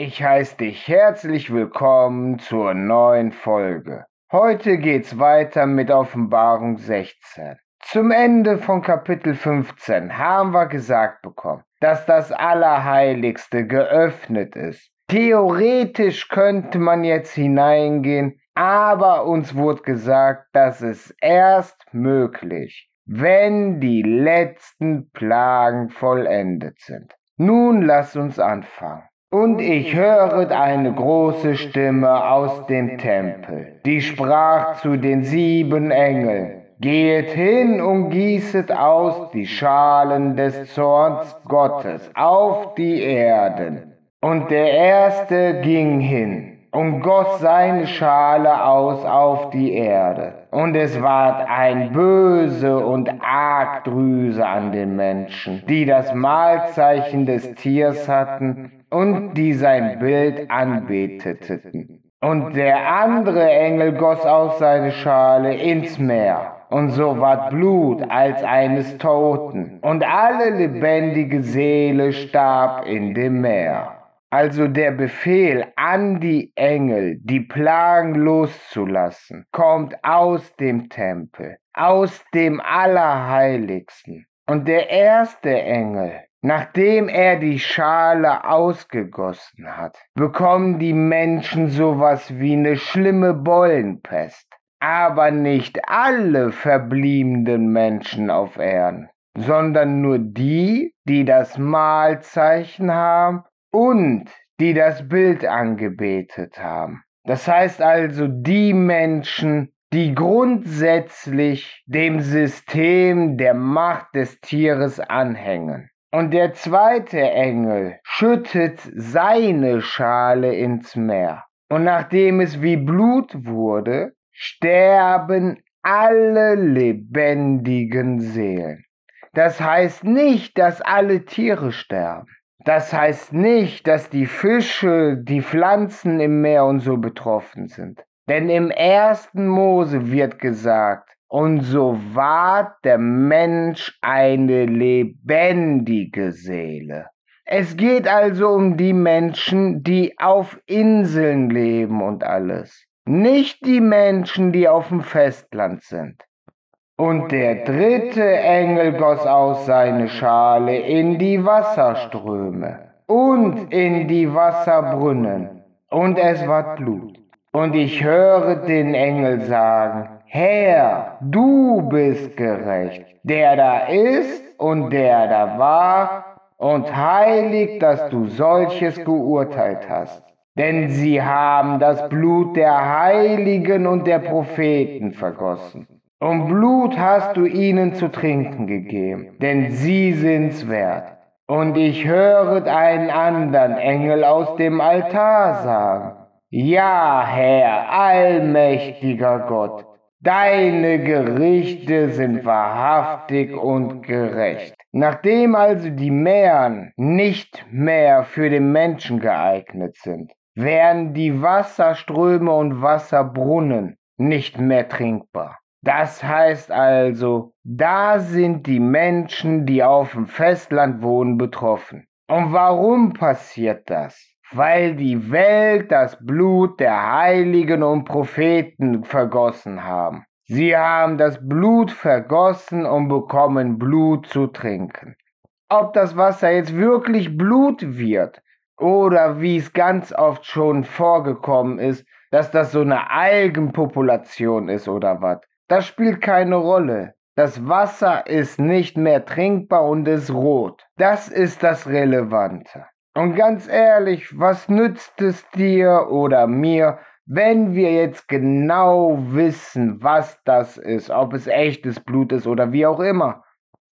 Ich heiße dich herzlich willkommen zur neuen Folge. Heute geht's weiter mit Offenbarung 16. Zum Ende von Kapitel 15 haben wir gesagt bekommen, dass das Allerheiligste geöffnet ist. Theoretisch könnte man jetzt hineingehen, aber uns wurde gesagt, dass es erst möglich, wenn die letzten Plagen vollendet sind. Nun lass uns anfangen. Und ich höret eine große Stimme aus dem Tempel, die sprach zu den sieben Engeln, Gehet hin und gießet aus die Schalen des Zorns Gottes auf die Erden. Und der erste ging hin und goss seine Schale aus auf die Erde. Und es ward ein Böse und Argdrüse an den Menschen, die das Mahlzeichen des Tiers hatten und die sein Bild anbeteten. Und der andere Engel goss aus seine Schale ins Meer. Und so ward Blut als eines Toten. Und alle lebendige Seele starb in dem Meer. Also der Befehl an die Engel, die Plagen loszulassen, kommt aus dem Tempel, aus dem Allerheiligsten. Und der erste Engel, nachdem er die Schale ausgegossen hat, bekommen die Menschen sowas wie eine schlimme Bollenpest. Aber nicht alle verbliebenen Menschen auf Erden, sondern nur die, die das Mahlzeichen haben und die das Bild angebetet haben. Das heißt also die Menschen, die grundsätzlich dem System der Macht des Tieres anhängen. Und der zweite Engel schüttet seine Schale ins Meer. Und nachdem es wie Blut wurde, sterben alle lebendigen Seelen. Das heißt nicht, dass alle Tiere sterben. Das heißt nicht, dass die Fische, die Pflanzen im Meer und so betroffen sind. Denn im ersten Mose wird gesagt, und so ward der Mensch eine lebendige Seele. Es geht also um die Menschen, die auf Inseln leben und alles, nicht die Menschen, die auf dem Festland sind. Und der dritte Engel goss aus seine Schale in die Wasserströme und in die Wasserbrunnen, und es ward Blut. Und ich höre den Engel sagen, Herr, du bist gerecht, der da ist und der da war, und heilig, dass du solches geurteilt hast. Denn sie haben das Blut der Heiligen und der Propheten vergossen und Blut hast du ihnen zu trinken gegeben, denn sie sind's wert. Und ich höret einen anderen Engel aus dem Altar sagen, Ja, Herr, allmächtiger Gott, deine Gerichte sind wahrhaftig und gerecht. Nachdem also die Meeren nicht mehr für den Menschen geeignet sind, werden die Wasserströme und Wasserbrunnen nicht mehr trinkbar. Das heißt also, da sind die Menschen, die auf dem Festland wohnen, betroffen. Und warum passiert das? Weil die Welt das Blut der Heiligen und Propheten vergossen haben. Sie haben das Blut vergossen und bekommen Blut zu trinken. Ob das Wasser jetzt wirklich Blut wird oder wie es ganz oft schon vorgekommen ist, dass das so eine Algenpopulation ist oder was, das spielt keine Rolle. Das Wasser ist nicht mehr trinkbar und ist rot. Das ist das Relevante. Und ganz ehrlich, was nützt es dir oder mir, wenn wir jetzt genau wissen, was das ist, ob es echtes Blut ist oder wie auch immer?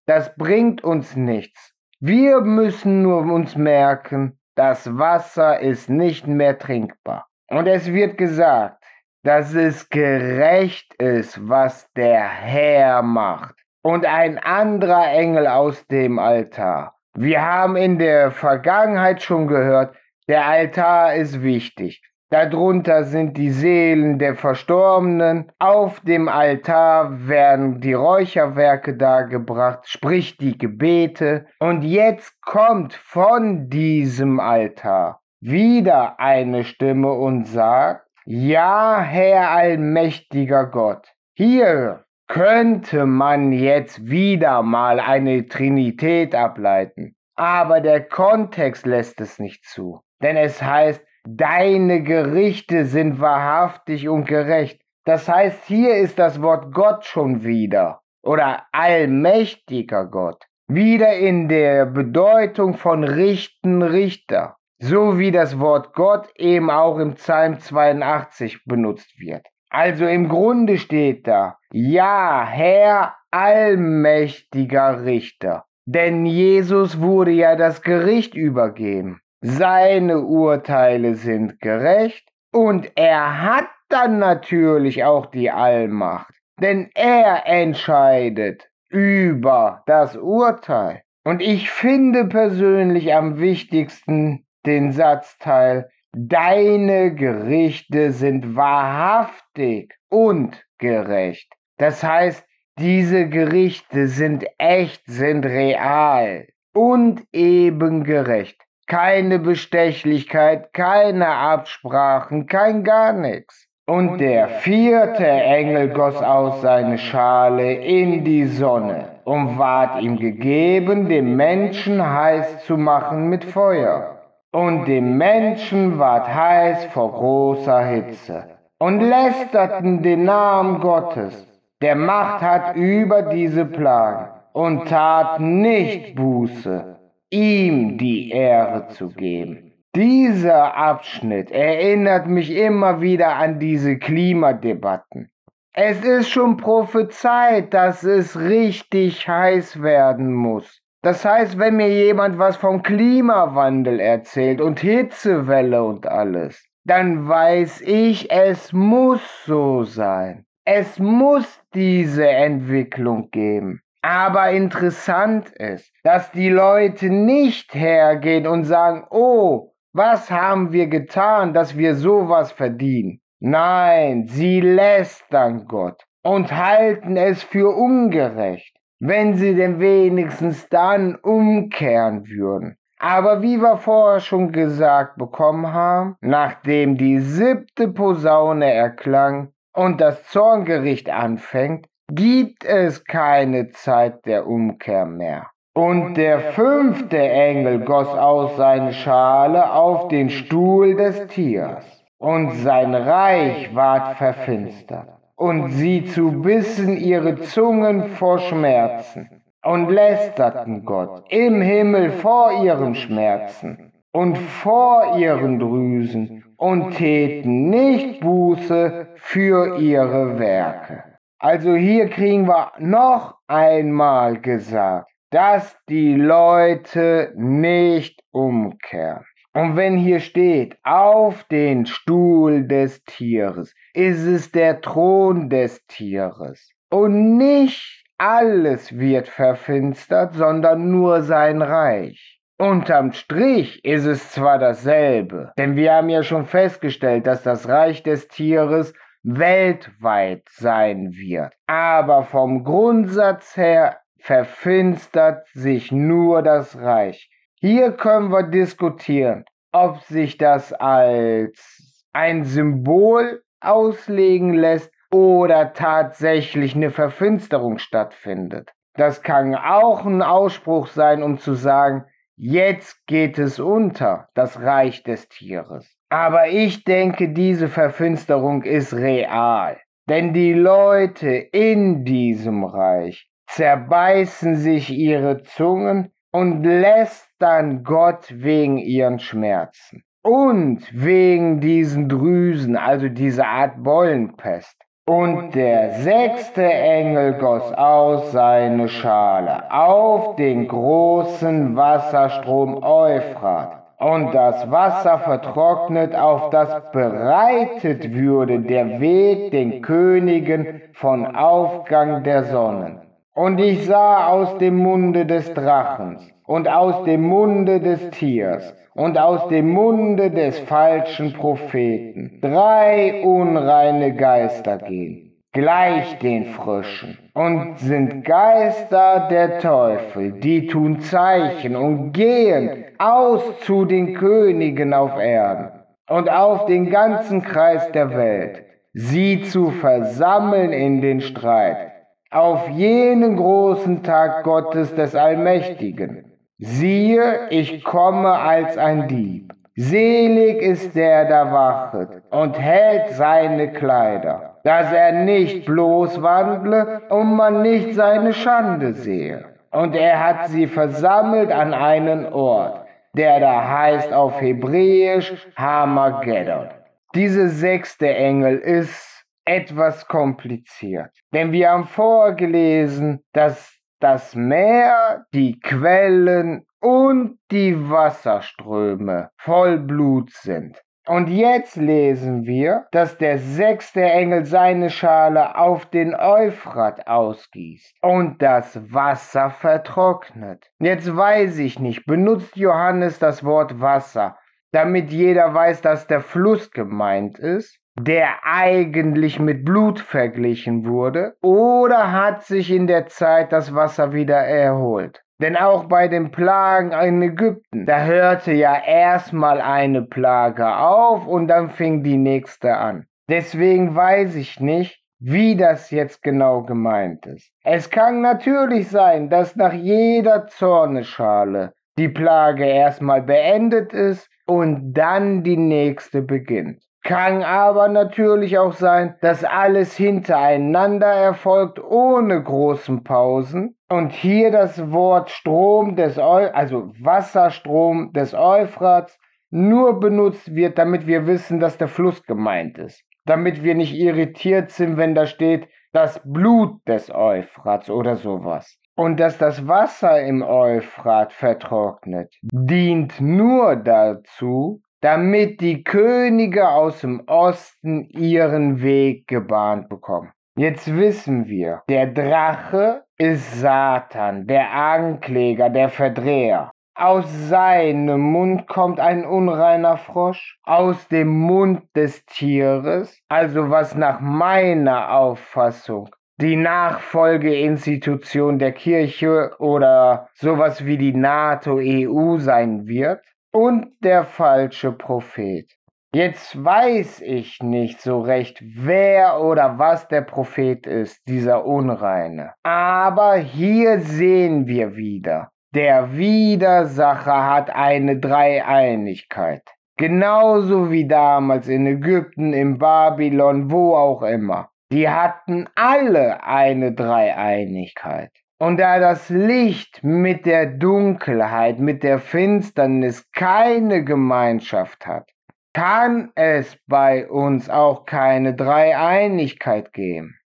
Das bringt uns nichts. Wir müssen nur uns merken, das Wasser ist nicht mehr trinkbar. Und es wird gesagt, dass es gerecht ist, was der Herr macht. Und ein anderer Engel aus dem Altar. Wir haben in der Vergangenheit schon gehört, der Altar ist wichtig. Darunter sind die Seelen der Verstorbenen. Auf dem Altar werden die Räucherwerke dargebracht, sprich die Gebete. Und jetzt kommt von diesem Altar wieder eine Stimme und sagt, ja, Herr allmächtiger Gott, hier könnte man jetzt wieder mal eine Trinität ableiten, aber der Kontext lässt es nicht zu. Denn es heißt, deine Gerichte sind wahrhaftig und gerecht. Das heißt, hier ist das Wort Gott schon wieder oder allmächtiger Gott. Wieder in der Bedeutung von richten Richter. So wie das Wort Gott eben auch im Psalm 82 benutzt wird. Also im Grunde steht da, ja, Herr allmächtiger Richter. Denn Jesus wurde ja das Gericht übergeben. Seine Urteile sind gerecht und er hat dann natürlich auch die Allmacht. Denn er entscheidet über das Urteil. Und ich finde persönlich am wichtigsten den Satzteil, deine Gerichte sind wahrhaftig und gerecht. Das heißt, diese Gerichte sind echt, sind real und eben gerecht. Keine Bestechlichkeit, keine Absprachen, kein gar nichts. Und der vierte Engel goss aus seine Schale in die Sonne und ward ihm gegeben, dem Menschen heiß zu machen mit Feuer. Und dem Menschen ward heiß vor großer Hitze. Und lästerten den Namen Gottes der Macht hat über diese Plagen und tat nicht Buße, ihm die Ehre zu geben. Dieser Abschnitt erinnert mich immer wieder an diese Klimadebatten. Es ist schon prophezeit, dass es richtig heiß werden muss. Das heißt, wenn mir jemand was vom Klimawandel erzählt und Hitzewelle und alles, dann weiß ich, es muss so sein. Es muss diese Entwicklung geben. Aber interessant ist, dass die Leute nicht hergehen und sagen, oh, was haben wir getan, dass wir sowas verdienen? Nein, sie lästern Gott und halten es für ungerecht, wenn sie denn wenigstens dann umkehren würden. Aber wie wir vorher schon gesagt bekommen haben, nachdem die siebte Posaune erklang, und das Zorngericht anfängt, gibt es keine Zeit der Umkehr mehr. Und der fünfte Engel goss aus seine Schale auf den Stuhl des Tiers, und sein Reich ward verfinstert, und sie zu bissen ihre Zungen vor Schmerzen, und lästerten Gott im Himmel vor ihren Schmerzen und vor ihren Drüsen und täten nicht Buße für ihre Werke. Also hier kriegen wir noch einmal gesagt, dass die Leute nicht umkehren. Und wenn hier steht, auf den Stuhl des Tieres, ist es der Thron des Tieres. Und nicht alles wird verfinstert, sondern nur sein Reich. Unterm Strich ist es zwar dasselbe, denn wir haben ja schon festgestellt, dass das Reich des Tieres weltweit sein wird. Aber vom Grundsatz her verfinstert sich nur das Reich. Hier können wir diskutieren, ob sich das als ein Symbol auslegen lässt oder tatsächlich eine Verfinsterung stattfindet. Das kann auch ein Ausspruch sein, um zu sagen, Jetzt geht es unter, das Reich des Tieres. Aber ich denke, diese Verfinsterung ist real. Denn die Leute in diesem Reich zerbeißen sich ihre Zungen und lästern Gott wegen ihren Schmerzen. Und wegen diesen Drüsen, also dieser Art Bollenpest. Und der sechste Engel goss aus seine Schale auf den großen Wasserstrom Euphrat. Und das Wasser vertrocknet, auf das bereitet würde der Weg den Königen von Aufgang der Sonnen. Und ich sah aus dem Munde des Drachens und aus dem Munde des Tiers und aus dem Munde des falschen Propheten drei unreine Geister gehen, gleich den Frischen, und sind Geister der Teufel, die tun Zeichen und gehen aus zu den Königen auf Erden und auf den ganzen Kreis der Welt, sie zu versammeln in den Streit, auf jenen großen Tag Gottes des Allmächtigen. Siehe, ich komme als ein Dieb. Selig ist der, der wachet und hält seine Kleider, dass er nicht bloß wandle und man nicht seine Schande sehe. Und er hat sie versammelt an einen Ort, der da heißt auf Hebräisch Hamageddon. Diese sechste Engel ist etwas kompliziert, denn wir haben vorgelesen, dass das Meer, die Quellen und die Wasserströme voll Blut sind. Und jetzt lesen wir, dass der sechste Engel seine Schale auf den Euphrat ausgießt und das Wasser vertrocknet. Jetzt weiß ich nicht, benutzt Johannes das Wort Wasser, damit jeder weiß, dass der Fluss gemeint ist? Der eigentlich mit Blut verglichen wurde, oder hat sich in der Zeit das Wasser wieder erholt? Denn auch bei den Plagen in Ägypten, da hörte ja erstmal eine Plage auf und dann fing die nächste an. Deswegen weiß ich nicht, wie das jetzt genau gemeint ist. Es kann natürlich sein, dass nach jeder Zorneschale die Plage erstmal beendet ist und dann die nächste beginnt. Kann aber natürlich auch sein, dass alles hintereinander erfolgt, ohne großen Pausen. Und hier das Wort Strom des Eu also Wasserstrom des Euphrats nur benutzt wird, damit wir wissen, dass der Fluss gemeint ist. Damit wir nicht irritiert sind, wenn da steht das Blut des Euphrats oder sowas. Und dass das Wasser im Euphrat vertrocknet, dient nur dazu, damit die Könige aus dem Osten ihren Weg gebahnt bekommen. Jetzt wissen wir, der Drache ist Satan, der Ankläger, der Verdreher. Aus seinem Mund kommt ein unreiner Frosch, aus dem Mund des Tieres, also was nach meiner Auffassung die Nachfolgeinstitution der Kirche oder sowas wie die NATO-EU sein wird, und der falsche Prophet. Jetzt weiß ich nicht so recht, wer oder was der Prophet ist, dieser Unreine. Aber hier sehen wir wieder, der Widersacher hat eine Dreieinigkeit. Genauso wie damals in Ägypten, in Babylon, wo auch immer. Die hatten alle eine Dreieinigkeit. Und da das Licht mit der Dunkelheit, mit der Finsternis keine Gemeinschaft hat, kann es bei uns auch keine Dreieinigkeit geben.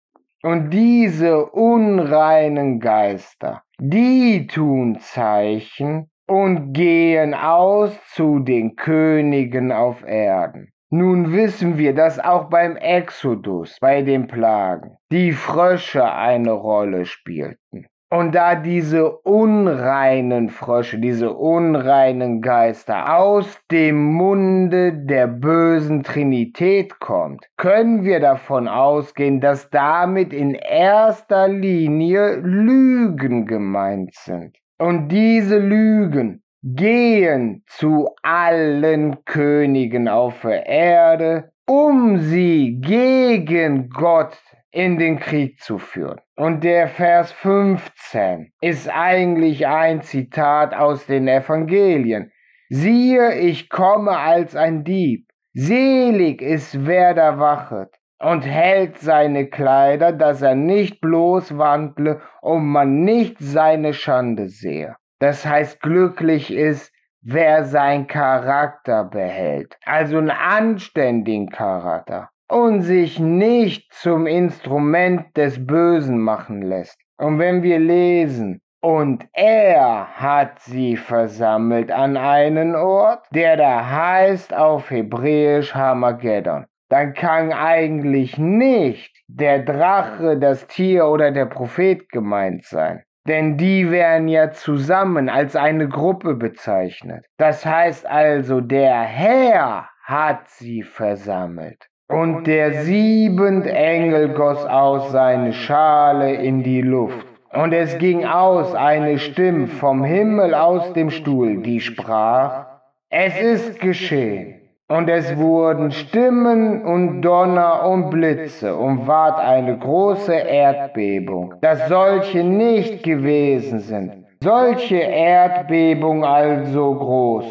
Und diese unreinen Geister, die tun Zeichen und gehen aus zu den Königen auf Erden. Nun wissen wir, dass auch beim Exodus, bei den Plagen, die Frösche eine Rolle spielten. Und da diese unreinen Frösche, diese unreinen Geister aus dem Munde der bösen Trinität kommt, können wir davon ausgehen, dass damit in erster Linie Lügen gemeint sind. Und diese Lügen gehen zu allen Königen auf der Erde, um sie gegen Gott in den Krieg zu führen. Und der Vers 15 ist eigentlich ein Zitat aus den Evangelien. Siehe, ich komme als ein Dieb. Selig ist wer da wachet und hält seine Kleider, dass er nicht bloß wandle und man nicht seine Schande sehe. Das heißt, glücklich ist, wer sein Charakter behält, also einen anständigen Charakter und sich nicht zum Instrument des Bösen machen lässt. Und wenn wir lesen, und er hat sie versammelt an einen Ort, der da heißt auf Hebräisch Hamageddon, dann kann eigentlich nicht der Drache, das Tier oder der Prophet gemeint sein. Denn die werden ja zusammen als eine Gruppe bezeichnet. Das heißt also, der Herr hat sie versammelt. Und der siebente Engel goss aus seine Schale in die Luft. Und es ging aus eine Stimme vom Himmel aus dem Stuhl, die sprach, es ist geschehen. Und es wurden Stimmen und Donner und Blitze und ward eine große Erdbebung, dass solche nicht gewesen sind. Solche Erdbebung also groß.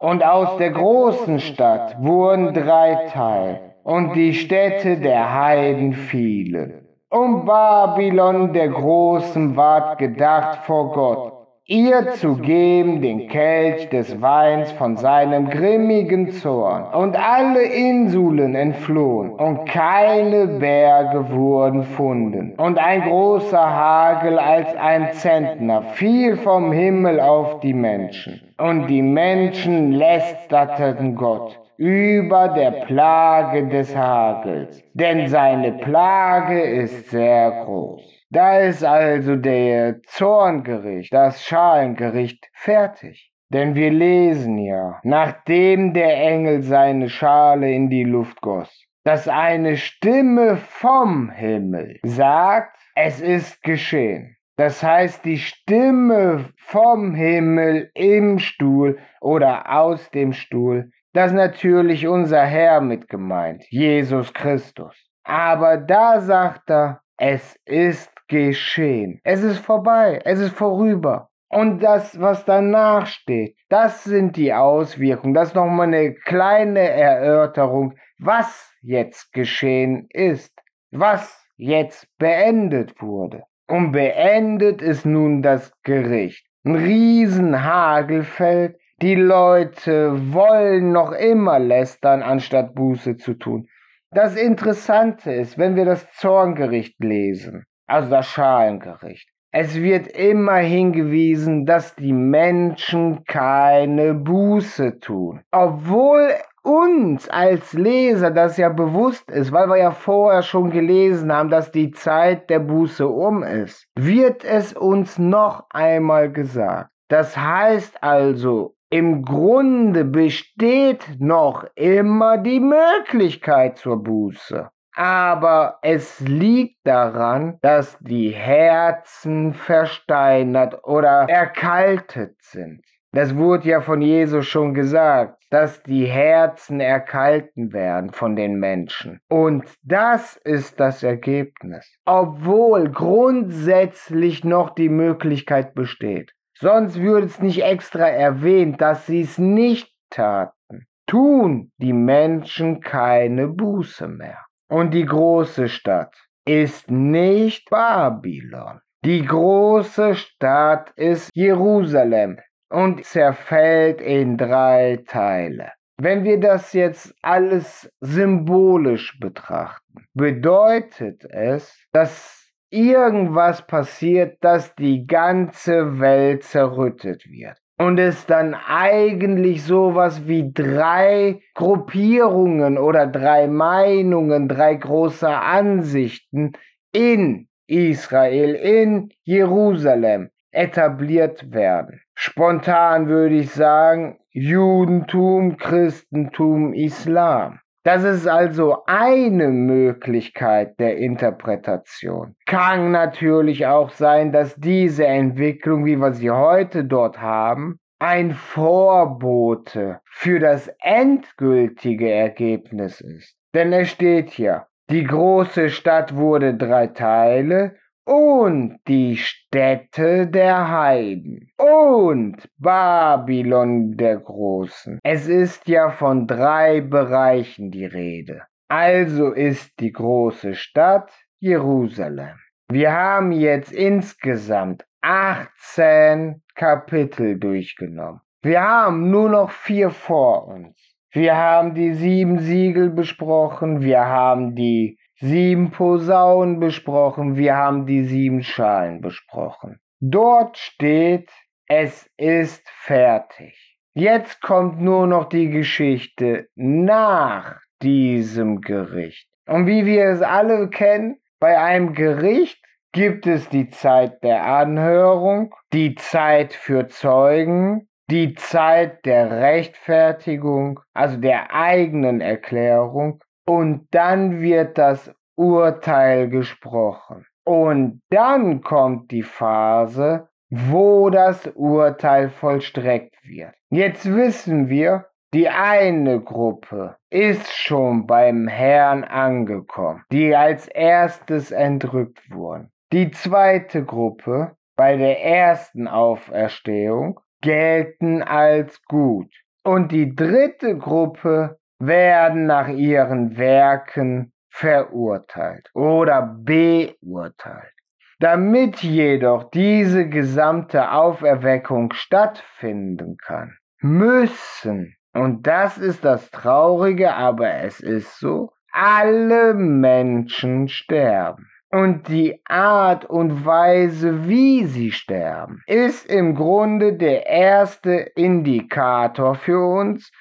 Und aus der großen Stadt wurden drei Teil, und die Städte der Heiden fielen. Um Babylon der Großen ward gedacht vor Gott, ihr zu geben den Kelch des Weins von seinem grimmigen Zorn. Und alle Inseln entflohen, und keine Berge wurden funden. Und ein großer Hagel als ein Zentner fiel vom Himmel auf die Menschen. Und die Menschen lästerten Gott über der Plage des Hagels, denn seine Plage ist sehr groß. Da ist also der Zorngericht, das Schalengericht fertig. Denn wir lesen ja, nachdem der Engel seine Schale in die Luft goss, dass eine Stimme vom Himmel sagt, es ist geschehen. Das heißt, die Stimme vom Himmel im Stuhl oder aus dem Stuhl, das ist natürlich unser Herr mit gemeint, Jesus Christus. Aber da sagt er, es ist geschehen. Es ist vorbei, es ist vorüber. Und das, was danach steht, das sind die Auswirkungen. Das ist nochmal eine kleine Erörterung, was jetzt geschehen ist, was jetzt beendet wurde. Und beendet ist nun das Gericht. Ein Riesenhagel fällt. Die Leute wollen noch immer lästern, anstatt Buße zu tun. Das Interessante ist, wenn wir das Zorngericht lesen, also das Schalengericht. Es wird immer hingewiesen, dass die Menschen keine Buße tun. Obwohl uns als Leser das ja bewusst ist, weil wir ja vorher schon gelesen haben, dass die Zeit der Buße um ist, wird es uns noch einmal gesagt. Das heißt also, im Grunde besteht noch immer die Möglichkeit zur Buße. Aber es liegt daran, dass die Herzen versteinert oder erkaltet sind. Das wurde ja von Jesus schon gesagt, dass die Herzen erkalten werden von den Menschen. Und das ist das Ergebnis. Obwohl grundsätzlich noch die Möglichkeit besteht. Sonst würde es nicht extra erwähnt, dass sie es nicht taten. Tun die Menschen keine Buße mehr. Und die große Stadt ist nicht Babylon. Die große Stadt ist Jerusalem und zerfällt in drei Teile. Wenn wir das jetzt alles symbolisch betrachten, bedeutet es, dass irgendwas passiert, dass die ganze Welt zerrüttet wird und es dann eigentlich sowas wie drei Gruppierungen oder drei Meinungen, drei große Ansichten in Israel, in Jerusalem etabliert werden. Spontan würde ich sagen, Judentum, Christentum, Islam. Das ist also eine Möglichkeit der Interpretation. Kann natürlich auch sein, dass diese Entwicklung, wie wir sie heute dort haben, ein Vorbote für das endgültige Ergebnis ist. Denn es steht hier, die große Stadt wurde drei Teile und die Städte der Heiden und Babylon der Großen. Es ist ja von drei Bereichen die Rede. Also ist die große Stadt Jerusalem. Wir haben jetzt insgesamt 18 Kapitel durchgenommen. Wir haben nur noch vier vor uns. Wir haben die sieben Siegel besprochen, wir haben die sieben Posaunen besprochen, wir haben die sieben Schalen besprochen. Dort steht, es ist fertig. Jetzt kommt nur noch die Geschichte nach diesem Gericht. Und wie wir es alle kennen, bei einem Gericht gibt es die Zeit der Anhörung, die Zeit für Zeugen, die Zeit der Rechtfertigung, also der eigenen Erklärung und dann wird das Urteil gesprochen. Und dann kommt die Phase, wo das Urteil vollstreckt wird. Jetzt wissen wir, die eine Gruppe ist schon beim Herrn angekommen, die als erstes entrückt wurden. Die zweite Gruppe bei der ersten Auferstehung gelten als gut. Und die dritte Gruppe werden nach ihren Werken verurteilt oder beurteilt. Damit jedoch diese gesamte Auferweckung stattfinden kann, müssen, und das ist das Traurige, aber es ist so, alle Menschen sterben. Und die Art und Weise, wie sie sterben, ist im Grunde der erste Indikator für uns,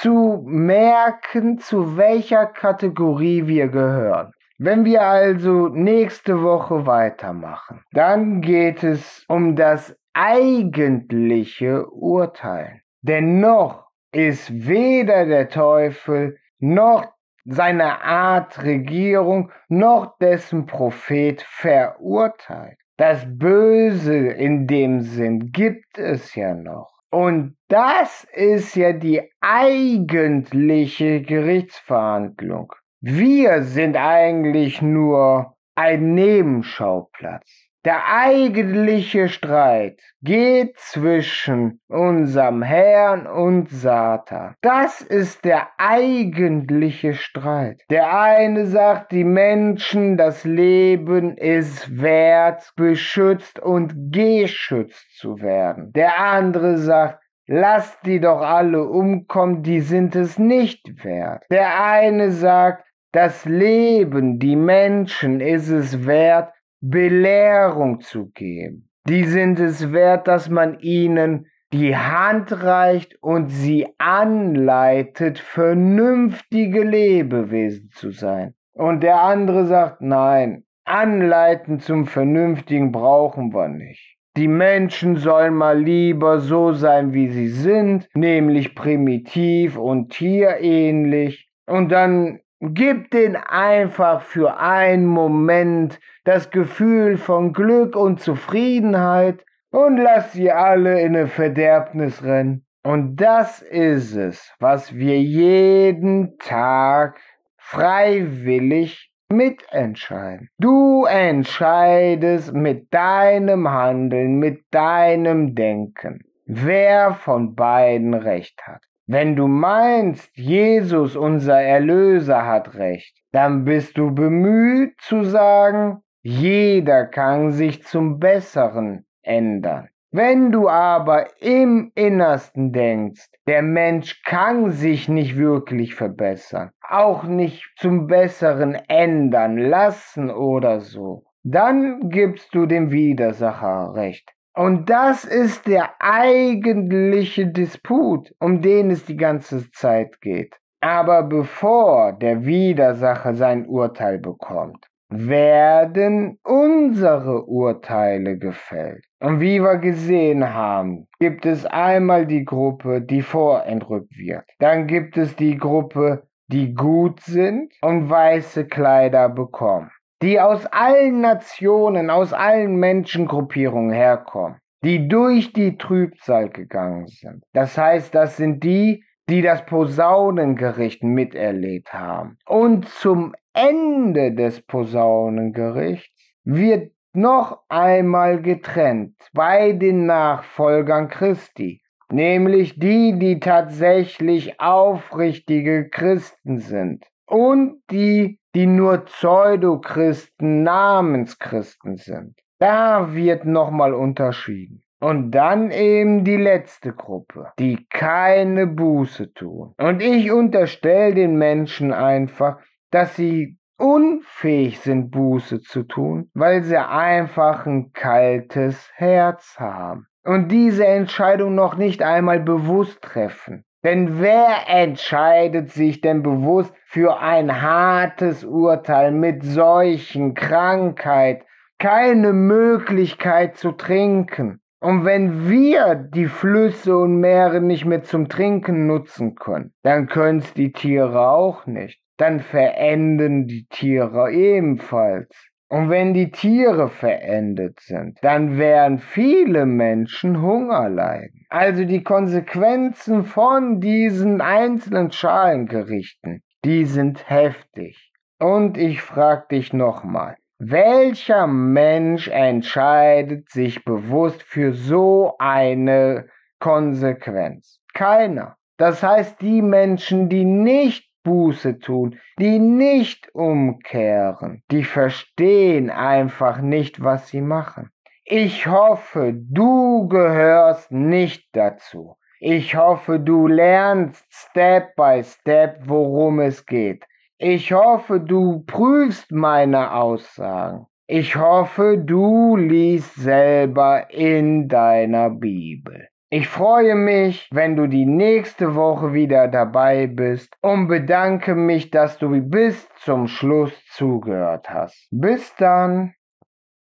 zu merken, zu welcher Kategorie wir gehören. Wenn wir also nächste Woche weitermachen, dann geht es um das eigentliche Urteil. Denn noch ist weder der Teufel noch seine Art Regierung noch dessen Prophet verurteilt. Das Böse in dem Sinn gibt es ja noch. Und das ist ja die eigentliche Gerichtsverhandlung. Wir sind eigentlich nur ein Nebenschauplatz. Der eigentliche Streit geht zwischen unserem Herrn und Satan. Das ist der eigentliche Streit. Der eine sagt, die Menschen, das Leben ist wert, beschützt und geschützt zu werden. Der andere sagt, Lasst die doch alle umkommen, die sind es nicht wert. Der eine sagt, das Leben, die Menschen ist es wert, Belehrung zu geben. Die sind es wert, dass man ihnen die Hand reicht und sie anleitet, vernünftige Lebewesen zu sein. Und der andere sagt, nein, anleiten zum Vernünftigen brauchen wir nicht. Die Menschen sollen mal lieber so sein, wie sie sind, nämlich primitiv und tierähnlich. Und dann Gib den einfach für einen Moment das Gefühl von Glück und Zufriedenheit und lass sie alle in eine Verderbnis rennen. Und das ist es, was wir jeden Tag freiwillig mitentscheiden. Du entscheidest mit deinem Handeln, mit deinem Denken, wer von beiden recht hat. Wenn du meinst, Jesus, unser Erlöser, hat recht, dann bist du bemüht zu sagen, jeder kann sich zum Besseren ändern. Wenn du aber im Innersten denkst, der Mensch kann sich nicht wirklich verbessern, auch nicht zum Besseren ändern lassen oder so, dann gibst du dem Widersacher recht. Und das ist der eigentliche Disput, um den es die ganze Zeit geht. Aber bevor der Widersacher sein Urteil bekommt, werden unsere Urteile gefällt. Und wie wir gesehen haben, gibt es einmal die Gruppe, die vorentrückt wird. Dann gibt es die Gruppe, die gut sind und weiße Kleider bekommen die aus allen Nationen, aus allen Menschengruppierungen herkommen, die durch die Trübsal gegangen sind. Das heißt, das sind die, die das Posaunengericht miterlebt haben. Und zum Ende des Posaunengerichts wird noch einmal getrennt bei den Nachfolgern Christi, nämlich die, die tatsächlich aufrichtige Christen sind und die, die nur Pseudochristen, Namenschristen sind. Da wird nochmal unterschieden. Und dann eben die letzte Gruppe, die keine Buße tun. Und ich unterstelle den Menschen einfach, dass sie unfähig sind, Buße zu tun, weil sie einfach ein kaltes Herz haben und diese Entscheidung noch nicht einmal bewusst treffen. Denn wer entscheidet sich denn bewusst für ein hartes Urteil mit Seuchen, Krankheit, keine Möglichkeit zu trinken? Und wenn wir die Flüsse und Meere nicht mehr zum Trinken nutzen können, dann können es die Tiere auch nicht. Dann verenden die Tiere ebenfalls. Und wenn die Tiere verendet sind, dann werden viele Menschen Hunger leiden. Also die Konsequenzen von diesen einzelnen Schalengerichten, die sind heftig. Und ich frag dich nochmal, welcher Mensch entscheidet sich bewusst für so eine Konsequenz? Keiner. Das heißt, die Menschen, die nicht Buße tun, die nicht umkehren, die verstehen einfach nicht, was sie machen. Ich hoffe, du gehörst nicht dazu. Ich hoffe, du lernst Step by Step, worum es geht. Ich hoffe, du prüfst meine Aussagen. Ich hoffe, du liest selber in deiner Bibel. Ich freue mich, wenn du die nächste Woche wieder dabei bist und bedanke mich, dass du bis zum Schluss zugehört hast. Bis dann.